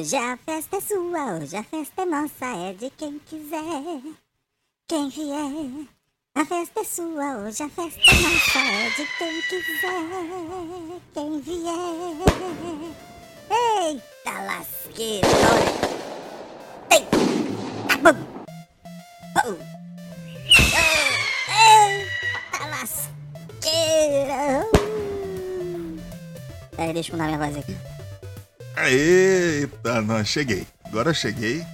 Hoje a festa é sua, hoje a festa é nossa, é de quem quiser, quem vier. A festa é sua, hoje a festa é nossa, é de quem quiser, quem vier. Eita lasqueira, ah, bum. Oh. Oh, Eita lasqueira. Peraí, deixa eu mudar minha voz aqui. Eita, não, cheguei. Agora cheguei.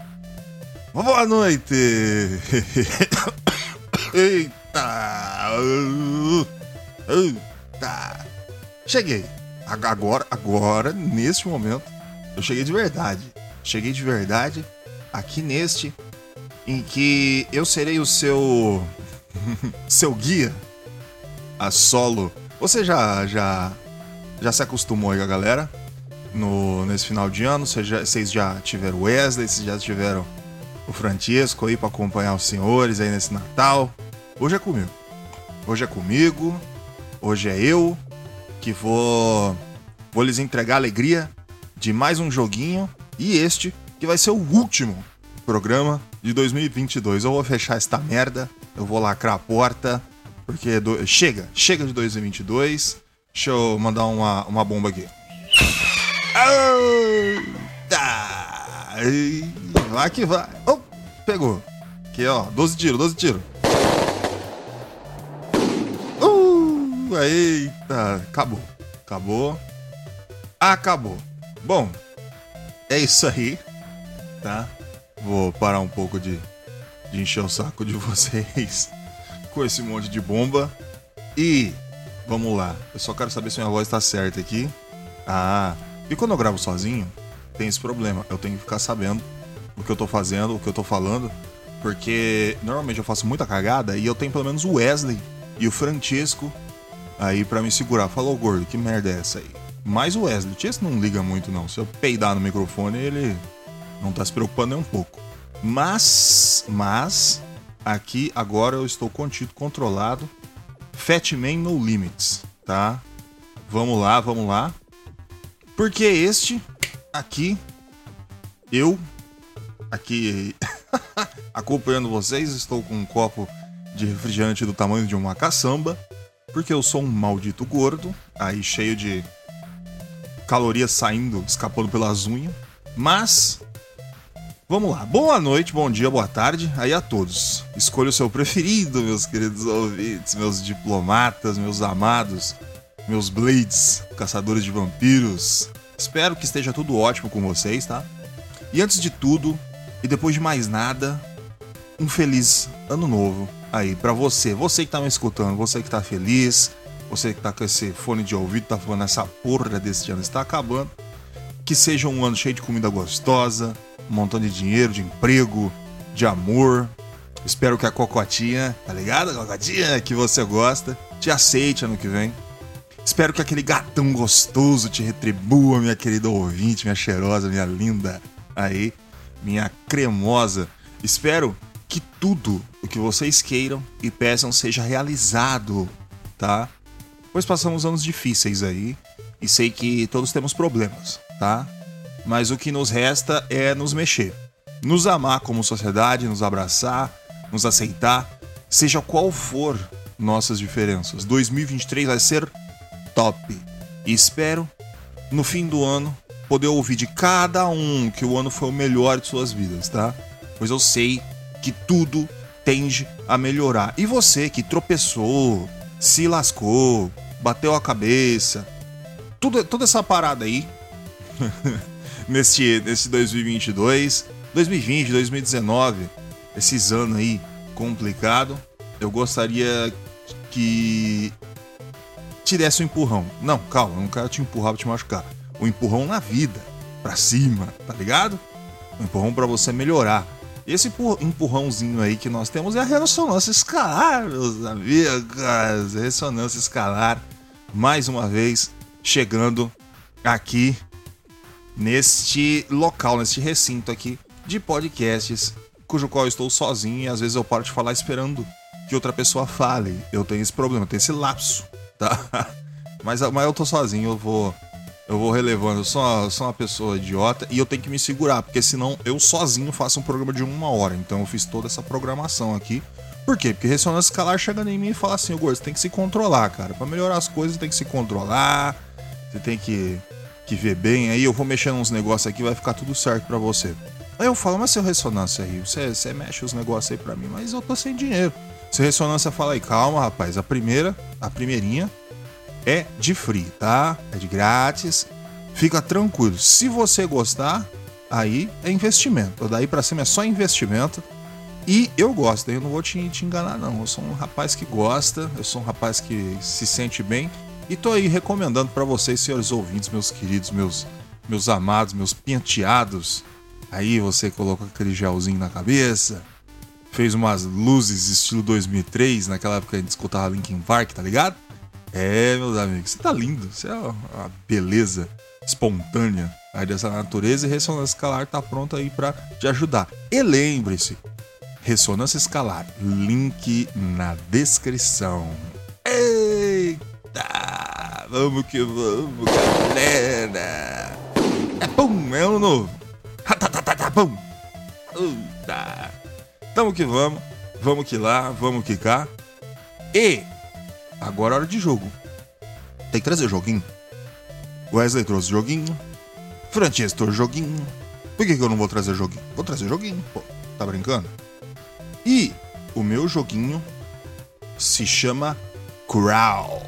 Boa noite! Eita! Eita! Cheguei. Ag- Agora, agora, neste momento, eu cheguei de verdade. Cheguei de verdade aqui neste em que eu serei o seu seu guia a solo. Você já já já se acostumou aí com a galera? No, nesse final de ano. Vocês já, vocês já tiveram o Wesley, vocês já tiveram o Francesco aí para acompanhar os senhores aí nesse Natal. Hoje é comigo. Hoje é comigo. Hoje é eu que vou vou lhes entregar a alegria de mais um joguinho e este que vai ser o último programa de 2022. Eu vou fechar esta merda, eu vou lacrar a porta porque do- chega, chega de 2022. Deixa eu mandar uma, uma bomba aqui. Eita! Ei, Vai que vai. Oh, pegou. Aqui, ó. 12 tiros, 12 tiros. Uh, eita. Acabou. Acabou. Acabou. Bom, é isso aí. Tá? Vou parar um pouco de, de encher o saco de vocês com esse monte de bomba. E vamos lá. Eu só quero saber se minha voz tá certa aqui. Ah, e quando eu gravo sozinho, tem esse problema. Eu tenho que ficar sabendo o que eu tô fazendo, o que eu tô falando. Porque normalmente eu faço muita cagada e eu tenho pelo menos o Wesley e o Francesco aí pra me segurar. Falou, gordo, que merda é essa aí? Mas o Wesley, o não liga muito não. Se eu peidar no microfone, ele não tá se preocupando nem um pouco. Mas, mas, aqui agora eu estou contido, controlado. Fatman No Limits, tá? Vamos lá, vamos lá. Porque este aqui, eu, aqui acompanhando vocês, estou com um copo de refrigerante do tamanho de uma caçamba, porque eu sou um maldito gordo, aí cheio de calorias saindo, escapando pelas unhas. Mas, vamos lá. Boa noite, bom dia, boa tarde aí a todos. Escolha o seu preferido, meus queridos ouvintes, meus diplomatas, meus amados meus Blades, caçadores de vampiros. Espero que esteja tudo ótimo com vocês, tá? E antes de tudo, e depois de mais nada, um feliz ano novo aí pra você. Você que tá me escutando, você que tá feliz, você que tá com esse fone de ouvido, tá falando essa porra desse ano está acabando. Que seja um ano cheio de comida gostosa, um montão de dinheiro, de emprego, de amor. Espero que a cocotinha, tá ligado? A cocotinha que você gosta, te aceite ano que vem. Espero que aquele gatão gostoso te retribua, minha querida ouvinte, minha cheirosa, minha linda. Aí, minha cremosa. Espero que tudo o que vocês queiram e peçam seja realizado, tá? Pois passamos anos difíceis aí e sei que todos temos problemas, tá? Mas o que nos resta é nos mexer, nos amar como sociedade, nos abraçar, nos aceitar, seja qual for nossas diferenças. 2023 vai ser top. E espero, no fim do ano, poder ouvir de cada um que o ano foi o melhor de suas vidas, tá? Pois eu sei que tudo tende a melhorar. E você que tropeçou, se lascou, bateu a cabeça, tudo, toda essa parada aí, nesse, nesse 2022, 2020, 2019, esses anos aí complicado, eu gostaria que te desse um empurrão. Não, calma, eu não quero te empurrar pra te machucar. Um empurrão na vida, pra cima, tá ligado? Um empurrão para você melhorar. Esse empurrãozinho aí que nós temos é a ressonância escalar, meus amigos. Ressonância escalar, mais uma vez, chegando aqui neste local, neste recinto aqui de podcasts, cujo qual eu estou sozinho e às vezes eu paro de falar esperando que outra pessoa fale. Eu tenho esse problema, eu tenho esse lapso, tá? Mas, mas eu tô sozinho, eu vou eu vou relevando. Eu sou, uma, sou uma pessoa idiota e eu tenho que me segurar, porque senão eu sozinho faço um programa de uma hora. Então eu fiz toda essa programação aqui. Por quê? Porque ressonância escalar chega em mim e fala assim: Ô Gordo, você tem que se controlar, cara. Para melhorar as coisas, tem que se controlar. Você tem que, que ver bem. Aí eu vou mexendo uns negócios aqui, vai ficar tudo certo para você. Aí eu falo, mas seu ressonância aí, você, você mexe os negócios aí pra mim, mas eu tô sem dinheiro. Seu ressonância fala aí, calma, rapaz. A primeira, a primeirinha, é de free, tá? É de grátis. Fica tranquilo. Se você gostar, aí é investimento. Daí para cima é só investimento. E eu gosto, eu não vou te, te, enganar, não. Eu sou um rapaz que gosta, eu sou um rapaz que se sente bem. E tô aí recomendando para vocês, senhores ouvintes, meus queridos, meus, meus amados, meus penteados. Aí você colocou aquele gelzinho na cabeça, fez umas luzes estilo 2003, naquela época a gente escutava Linkin Park, tá ligado? É, meus amigos, você tá lindo. Você é uma beleza espontânea aí dessa natureza e ressonância escalar tá pronta aí para te ajudar. E lembre-se, ressonância escalar, link na descrição. Eita! Vamos que vamos, galera! É pum, é ano novo. Pum! Eita! Tamo que vamos, vamos que lá, vamos que cá. E Agora é hora de jogo. Tem que trazer joguinho. Wesley trouxe joguinho. Francesco trouxe joguinho. Por que, que eu não vou trazer joguinho? Vou trazer joguinho, pô. Tá brincando? E o meu joguinho se chama Crawl.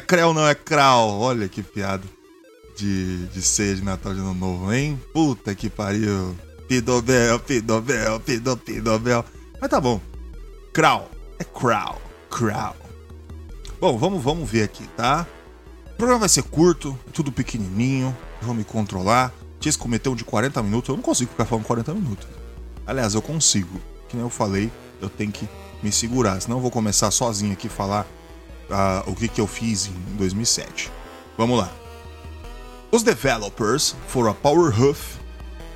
Creu não é Kral. Olha que piada de, de ceia de Natal de Ano Novo, hein? Puta que pariu. Pidobel, pidobel, pido, pidobel. Mas tá bom. Kral. É Kral. Kral. Bom, vamos, vamos ver aqui, tá? O programa vai ser curto, tudo pequenininho. Vou me controlar. Tinha cometeu um de 40 minutos. Eu não consigo ficar falando 40 minutos. Aliás, eu consigo. Que nem eu falei, eu tenho que me segurar. Senão eu vou começar sozinho aqui falar uh, o que, que eu fiz em 2007. Vamos lá. Os developers foram a Powerhuff,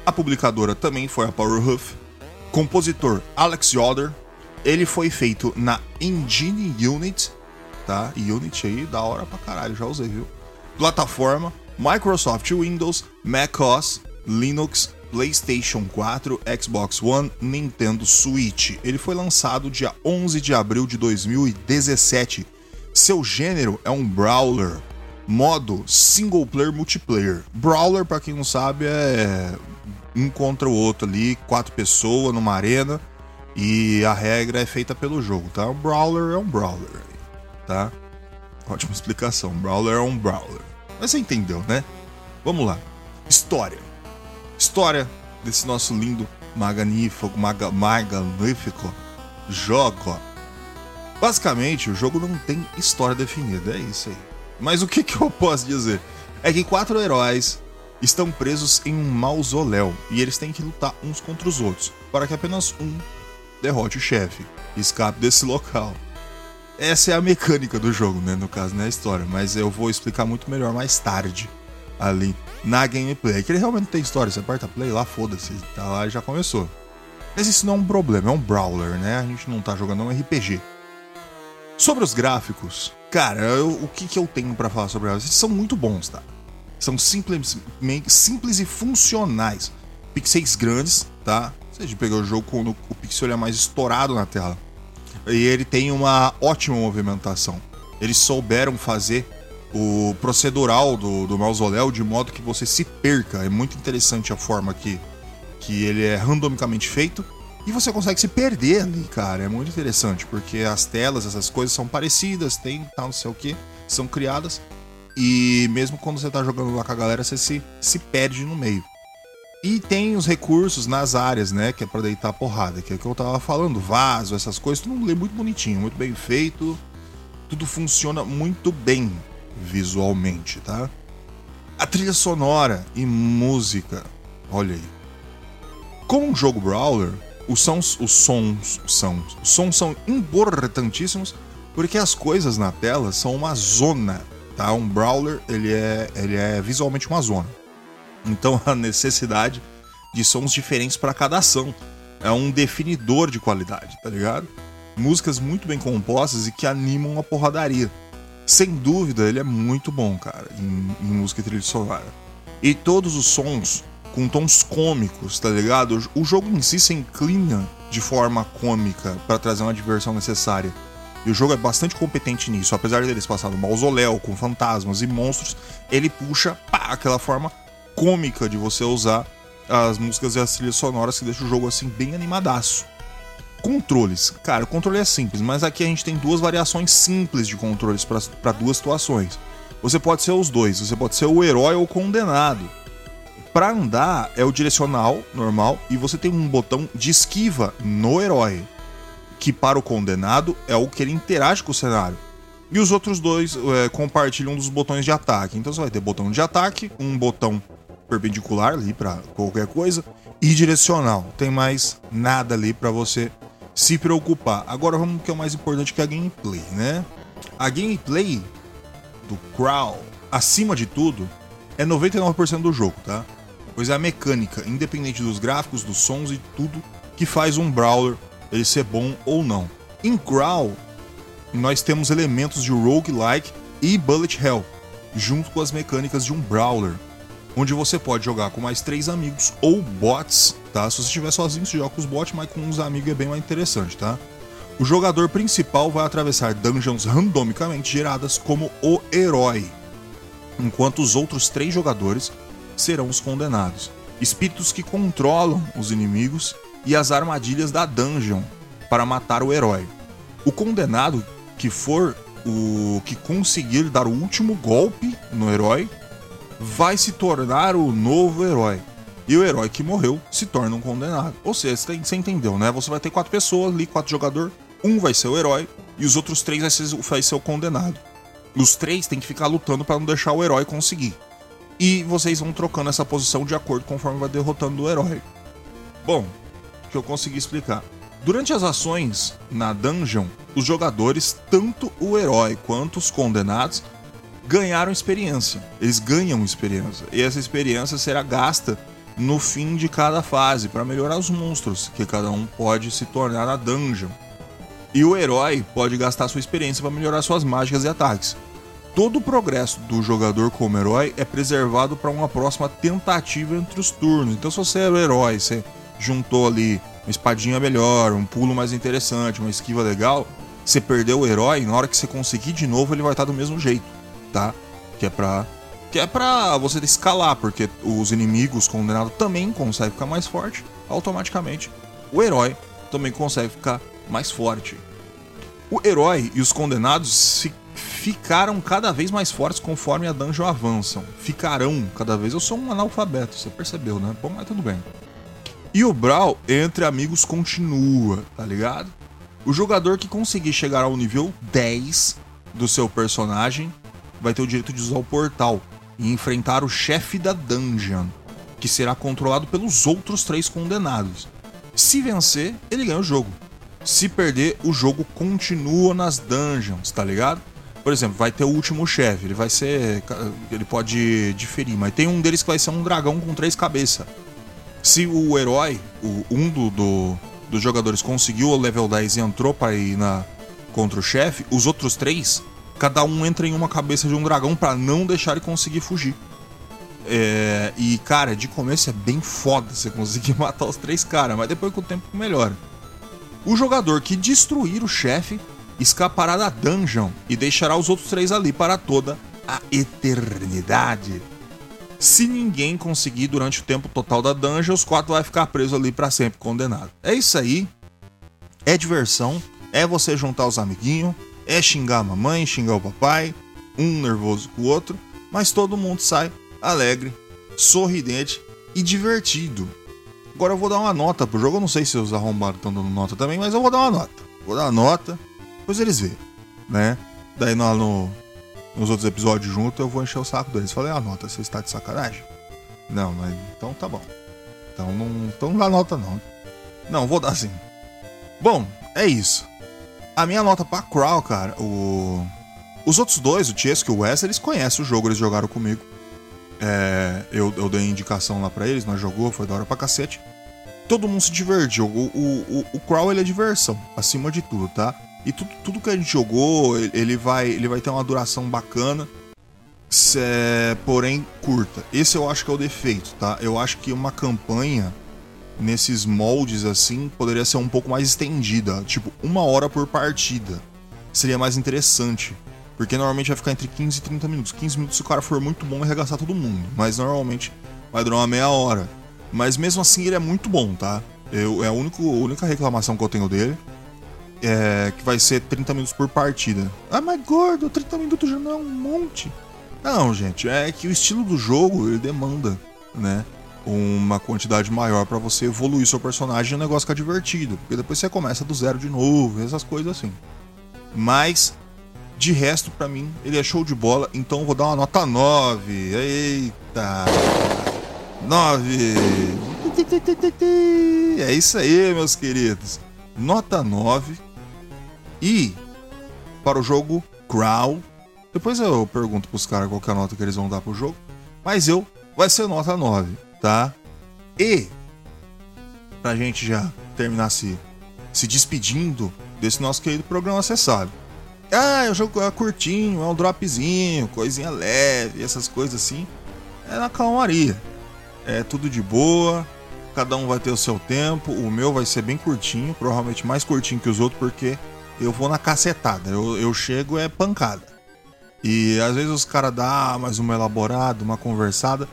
a publicadora também foi a Powerhuff, compositor Alex Yoder, ele foi feito na Engine Unit, tá? Unity aí, da hora pra caralho, já usei, viu? Plataforma, Microsoft Windows, macOS, Linux, PlayStation 4, Xbox One, Nintendo Switch. Ele foi lançado dia 11 de abril de 2017. Seu gênero é um brawler. Modo single player multiplayer. Brawler, para quem não sabe, é um contra o outro ali, quatro pessoas numa arena e a regra é feita pelo jogo, tá? Um brawler é um brawler, tá? Ótima explicação. Brawler é um brawler. Mas você entendeu, né? Vamos lá. História. História desse nosso lindo, magnífico, maga, magnífico jogo. Basicamente, o jogo não tem história definida, é isso aí. Mas o que, que eu posso dizer? É que quatro heróis estão presos em um mausoléu e eles têm que lutar uns contra os outros para que apenas um derrote o chefe e escape desse local. Essa é a mecânica do jogo, né? No caso, não é a história, mas eu vou explicar muito melhor mais tarde ali na gameplay. Que ele realmente tem história, você aperta play lá, foda-se, tá lá e já começou. Mas isso não é um problema, é um brawler, né? A gente não tá jogando um RPG. Sobre os gráficos, cara, eu, o que, que eu tenho para falar sobre eles? Eles são muito bons, tá? São simples, simples e funcionais. Pixels grandes, tá? Você de pegar o jogo quando o pixel é mais estourado na tela. E ele tem uma ótima movimentação. Eles souberam fazer o procedural do, do mausoléu de modo que você se perca. É muito interessante a forma que, que ele é randomicamente feito. E você consegue se perder ali, cara. É muito interessante, porque as telas, essas coisas são parecidas, tem tal, não sei o que, são criadas. E mesmo quando você tá jogando lá com a galera, você se, se perde no meio. E tem os recursos nas áreas, né? Que é pra deitar porrada, que é o que eu tava falando, vaso, essas coisas, tudo lê muito bonitinho, muito bem feito. Tudo funciona muito bem visualmente, tá? A trilha sonora e música, olha aí. Com um jogo brawler, os sons, os sons são, os sons são importantíssimos porque as coisas na tela são uma zona tá? Um brawler, ele é, ele é visualmente uma zona. Então a necessidade de sons diferentes para cada ação é um definidor de qualidade, tá ligado? Músicas muito bem compostas e que animam a porradaria. Sem dúvida, ele é muito bom, cara, em, em música trilha sonora. E todos os sons com tons cômicos, tá ligado? O jogo em si se inclina de forma cômica para trazer uma diversão necessária. E o jogo é bastante competente nisso. Apesar deles passar no mausoléu com fantasmas e monstros, ele puxa pá, aquela forma cômica de você usar as músicas e as trilhas sonoras que deixa o jogo assim bem animadaço. Controles. Cara, o controle é simples, mas aqui a gente tem duas variações simples de controles para duas situações. Você pode ser os dois, você pode ser o herói ou o condenado. Para andar é o direcional normal e você tem um botão de esquiva no herói que para o condenado é o que ele interage com o cenário. E os outros dois é, compartilham dos botões de ataque. Então você vai ter botão de ataque, um botão perpendicular ali para qualquer coisa e direcional. Tem mais nada ali para você se preocupar. Agora vamos que é o mais importante que é a gameplay, né? A gameplay do Crawl, acima de tudo, é 99% do jogo, tá? Pois é a mecânica, independente dos gráficos, dos sons e tudo que faz um brawler ele ser bom ou não. Em Growl, nós temos elementos de roguelike e bullet hell, junto com as mecânicas de um brawler, onde você pode jogar com mais três amigos ou bots, tá? Se você estiver sozinho, você joga com os bots, mas com uns amigos é bem mais interessante, tá? O jogador principal vai atravessar dungeons randomicamente geradas como o herói, enquanto os outros três jogadores serão os condenados. Espíritos que controlam os inimigos e as armadilhas da dungeon para matar o herói. O condenado que for o que conseguir dar o último golpe no herói vai se tornar o novo herói. E o herói que morreu se torna um condenado. Ou seja, você entendeu, né? Você vai ter quatro pessoas ali, quatro jogadores. Um vai ser o herói e os outros três vai ser, vai ser o condenado. Os três têm que ficar lutando para não deixar o herói conseguir. E vocês vão trocando essa posição de acordo conforme vai derrotando o herói. Bom, que eu consegui explicar. Durante as ações na dungeon, os jogadores, tanto o herói quanto os condenados, ganharam experiência. Eles ganham experiência. E essa experiência será gasta no fim de cada fase para melhorar os monstros que cada um pode se tornar na dungeon. E o herói pode gastar sua experiência para melhorar suas mágicas e ataques. Todo o progresso do jogador como herói é preservado para uma próxima tentativa entre os turnos. Então, se você é o herói, você juntou ali uma espadinha melhor, um pulo mais interessante, uma esquiva legal, você perdeu o herói, na hora que você conseguir de novo, ele vai estar do mesmo jeito, tá? Que é pra. Que é pra você escalar, porque os inimigos condenados também conseguem ficar mais forte automaticamente. O herói também consegue ficar mais forte. O herói e os condenados fi ficaram cada vez mais fortes conforme a dungeon avançam. Ficarão cada vez. Eu sou um analfabeto, você percebeu, né? Bom, mas tudo bem. E o Brawl entre amigos continua, tá ligado? O jogador que conseguir chegar ao nível 10 do seu personagem vai ter o direito de usar o portal e enfrentar o chefe da dungeon, que será controlado pelos outros três condenados. Se vencer, ele ganha o jogo. Se perder, o jogo continua nas dungeons, tá ligado? Por exemplo, vai ter o último chefe, ele vai ser. Ele pode diferir, mas tem um deles que vai ser um dragão com três cabeças. Se o herói, o, um do, do, dos jogadores conseguiu o level 10 e entrou para ir na, contra o chefe, os outros três, cada um entra em uma cabeça de um dragão para não deixar ele conseguir fugir. É, e, cara, de começo é bem foda você conseguir matar os três caras, mas depois com o tempo melhora. O jogador que destruir o chefe escapará da dungeon e deixará os outros três ali para toda a eternidade. Se ninguém conseguir durante o tempo total da dungeon, os quatro vai ficar preso ali para sempre, condenado. É isso aí. É diversão. É você juntar os amiguinhos. É xingar a mamãe, xingar o papai. Um nervoso com o outro. Mas todo mundo sai alegre, sorridente e divertido. Agora eu vou dar uma nota pro jogo. Eu não sei se os arrombados estão dando nota também, mas eu vou dar uma nota. Vou dar uma nota. Depois eles veem, né? Daí no, no nos outros episódios junto, eu vou encher o saco deles. Falei, ah, nota, você está de sacanagem? Não, mas então tá bom. Então não, então não dá nota não. Não, vou dar sim. Bom, é isso. A minha nota pra Crow, cara, o... Os outros dois, o Chesco e o Wes, eles conhecem o jogo, eles jogaram comigo. É, eu, eu dei indicação lá pra eles, nós jogou, foi da hora pra cacete. Todo mundo se divertiu. O, o, o, o Crow, ele é diversão, acima de tudo, tá? E tudo, tudo que a gente jogou, ele vai, ele vai ter uma duração bacana, é, porém curta. Esse eu acho que é o defeito, tá? Eu acho que uma campanha nesses moldes assim poderia ser um pouco mais estendida, tipo uma hora por partida. Seria mais interessante. Porque normalmente vai ficar entre 15 e 30 minutos. 15 minutos se o cara for muito bom e arregaçar todo mundo. Mas normalmente vai durar uma meia hora. Mas mesmo assim ele é muito bom, tá? Eu, é a, único, a única reclamação que eu tenho dele é, que vai ser 30 minutos por partida. Ah, mas gordo, 30 minutos já não é um monte. Não, gente, é que o estilo do jogo ele demanda, né? Uma quantidade maior para você evoluir seu personagem e o negócio ficar divertido. Porque depois você começa do zero de novo, essas coisas assim. Mas, de resto, para mim, ele é show de bola, então eu vou dar uma nota 9. Eita! 9! É isso aí, meus queridos. Nota 9 e para o jogo Crow, depois eu pergunto pros caras qual é a nota que eles vão dar pro jogo, mas eu vai ser nota 9, tá? E pra gente já terminar se, se despedindo desse nosso querido programa, você sabe. Ah, é um jogo é curtinho, é um dropzinho, coisinha leve, essas coisas assim. É na calmaria. É tudo de boa, cada um vai ter o seu tempo. O meu vai ser bem curtinho, provavelmente mais curtinho que os outros, porque eu vou na cacetada. Eu, eu chego é pancada. E às vezes os caras dão mais uma elaborada, uma conversada.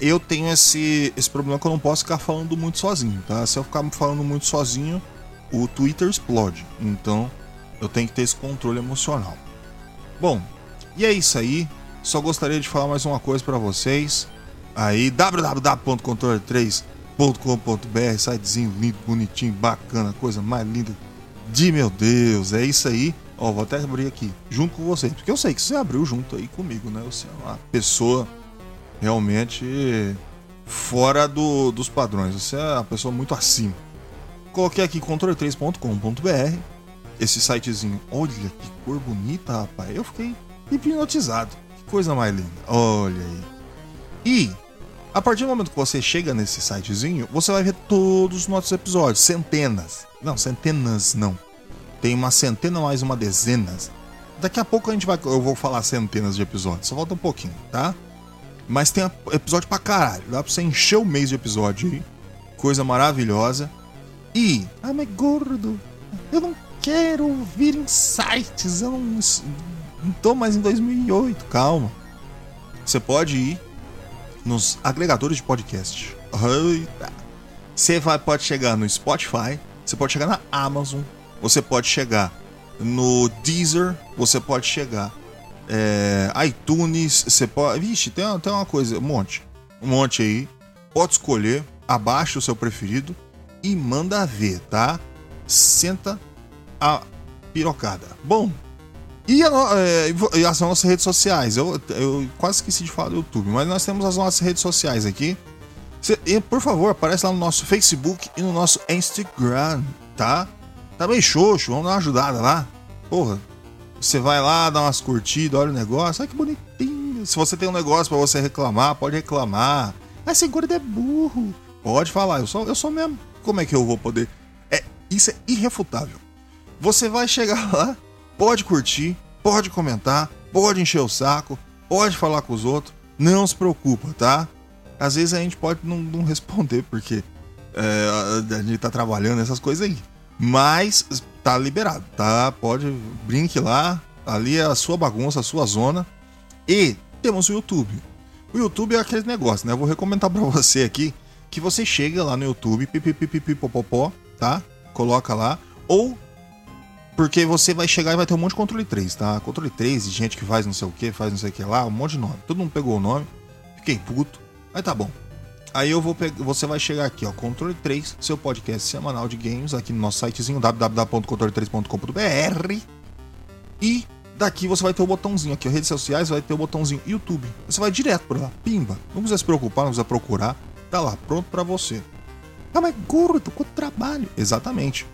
Eu tenho esse, esse problema que eu não posso ficar falando muito sozinho, tá? Se eu ficar falando muito sozinho, o Twitter explode. Então eu tenho que ter esse controle emocional. Bom, e é isso aí. Só gostaria de falar mais uma coisa para vocês. Aí, www.controle3.com.br, sitezinho lindo, bonitinho, bacana, coisa mais linda de meu Deus, é isso aí. Ó, vou até abrir aqui, junto com vocês, porque eu sei que você abriu junto aí comigo, né? Você é uma pessoa realmente fora do, dos padrões. Você é uma pessoa muito acima. Coloquei aqui controle3.com.br. Esse sitezinho, olha que cor bonita, rapaz. Eu fiquei hipnotizado. Que coisa mais linda. Olha aí. E a partir do momento que você chega nesse sitezinho, você vai ver todos os nossos episódios, centenas. Não, centenas não. Tem uma centena mais uma dezenas. Daqui a pouco a gente vai, eu vou falar centenas de episódios. Só volta um pouquinho, tá? Mas tem episódio pra caralho. Dá pra você encher o mês de episódio aí. Coisa maravilhosa. E, ah, mas gordo, eu não quero ouvir insights. Eu não, não tô mais em 2008. Calma. Você pode ir nos agregadores de podcast. Você vai, pode chegar no Spotify, você pode chegar na Amazon, você pode chegar no Deezer, você pode chegar é, iTunes, você pode. Vixe, tem, tem uma coisa, um monte. Um monte aí. Pode escolher, abaixa o seu preferido e manda ver, tá? Senta a pirocada. Bom, e, a, é, as nossas redes sociais? Eu, eu quase esqueci de falar do YouTube, mas nós temos as nossas redes sociais aqui. Cê, e, por favor, aparece lá no nosso Facebook e no nosso Instagram, tá? Tá bem xoxo, vamos dar uma ajudada lá. Porra, você vai lá, dá umas curtidas, olha o negócio. Ai, que bonitinho. Se você tem um negócio para você reclamar, pode reclamar. Ah, esse gordo é burro. Pode falar, eu sou, eu sou mesmo. Como é que eu vou poder? É, isso é irrefutável. Você vai chegar lá, pode curtir, pode comentar, pode encher o saco, pode falar com os outros, não se preocupa, tá? Às vezes a gente pode não, não responder porque é, a gente tá trabalhando essas coisas aí. Mas tá liberado, tá? Pode, brinque lá, ali é a sua bagunça, a sua zona. E temos o YouTube. O YouTube é aquele negócio, né? Eu vou recomendar para você aqui que você chega lá no YouTube, pipipipipopopó, tá? Coloca lá. Ou porque você vai chegar e vai ter um monte de controle 3, tá? Controle 3 de gente que faz não sei o que, faz não sei o que lá, um monte de nome. Todo mundo pegou o nome. Fiquei puto. Mas tá bom. Aí eu vou pegar, você vai chegar aqui, ó, Controle 3, seu podcast semanal de games aqui no nosso sitezinho www.controle3.com.br. E daqui você vai ter o botãozinho aqui, ó, redes sociais, vai ter o botãozinho YouTube. Você vai direto para lá, pimba. Não precisa se preocupar, não precisa procurar. Tá lá, pronto para você. Ah, mas gordo, quanto trabalho. Exatamente.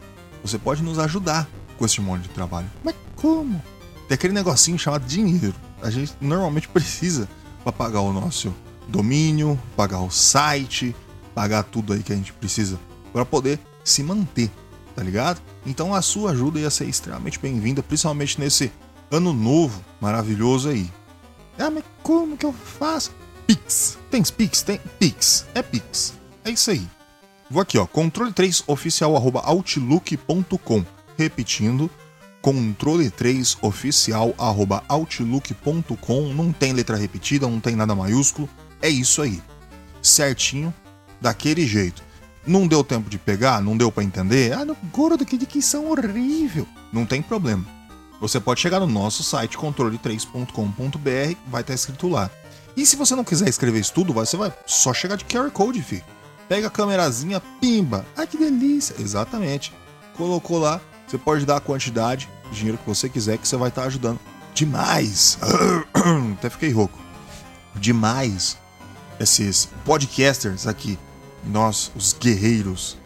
Você pode nos ajudar com esse monte de trabalho. Mas como? Tem aquele negocinho chamado dinheiro. A gente normalmente precisa para pagar o nosso domínio, pagar o site, pagar tudo aí que a gente precisa para poder se manter, tá ligado? Então a sua ajuda ia ser extremamente bem-vinda, principalmente nesse ano novo maravilhoso aí. Ah, mas como que eu faço? Pix. Tem Pix? Tem Pix. É Pix. É isso aí. Vou aqui, ó, controle3 oficial outlook.com repetindo, controle3 oficial outlook.com, não tem letra repetida, não tem nada maiúsculo, é isso aí. Certinho, daquele jeito. Não deu tempo de pegar, não deu para entender, ah, gordo que dicção horrível. Não tem problema. Você pode chegar no nosso site controle3.com.br, vai estar escrito lá. E se você não quiser escrever isso tudo, você vai só chegar de QR Code, fi. Pega a câmerazinha, pimba. Ai que delícia! Exatamente. Colocou lá, você pode dar a quantidade de dinheiro que você quiser, que você vai estar ajudando demais. Até fiquei rouco. Demais esses podcasters aqui, nós, os guerreiros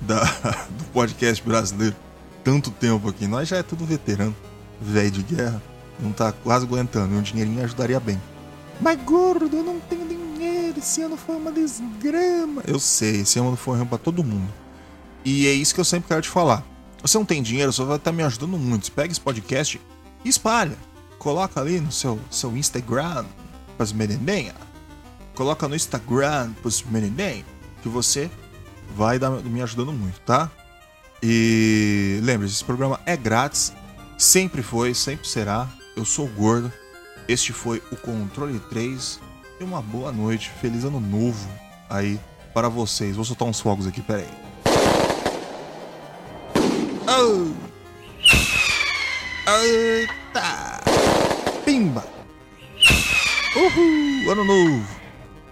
da, do podcast brasileiro. Tanto tempo aqui, nós já é tudo veterano, velho de guerra, não tá quase aguentando, um dinheirinho ajudaria bem. Mas gordo, eu não tenho dinheiro, esse ano foi uma desgrama. Eu sei, esse ano foi ruim pra todo mundo. E é isso que eu sempre quero te falar. Você não tem dinheiro, você vai estar me ajudando muito. Pega esse podcast e espalha. Coloca ali no seu, seu Instagram, as merendinhas. Coloca no Instagram pros merendinhos, que você vai dar, me ajudando muito, tá? E lembre-se, esse programa é grátis. Sempre foi, sempre será. Eu sou Gordo. Este foi o Controle 3. E uma boa noite. Feliz ano novo aí para vocês. Vou soltar uns fogos aqui, peraí. Oh. Eita! Pimba! Uhul! Ano novo!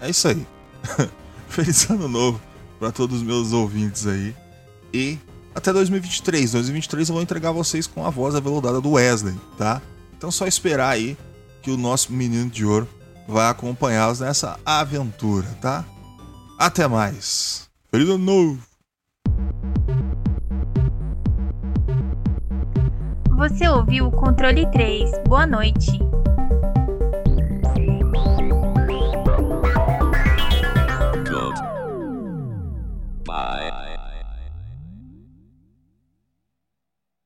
É isso aí. Feliz ano novo para todos os meus ouvintes aí. E até 2023. 2023 eu vou entregar vocês com a voz aveludada do Wesley, tá? Então só esperar aí que o nosso menino de ouro vai acompanhá-los nessa aventura, tá? Até mais. Feliz ano novo. Você ouviu o controle 3. Boa noite.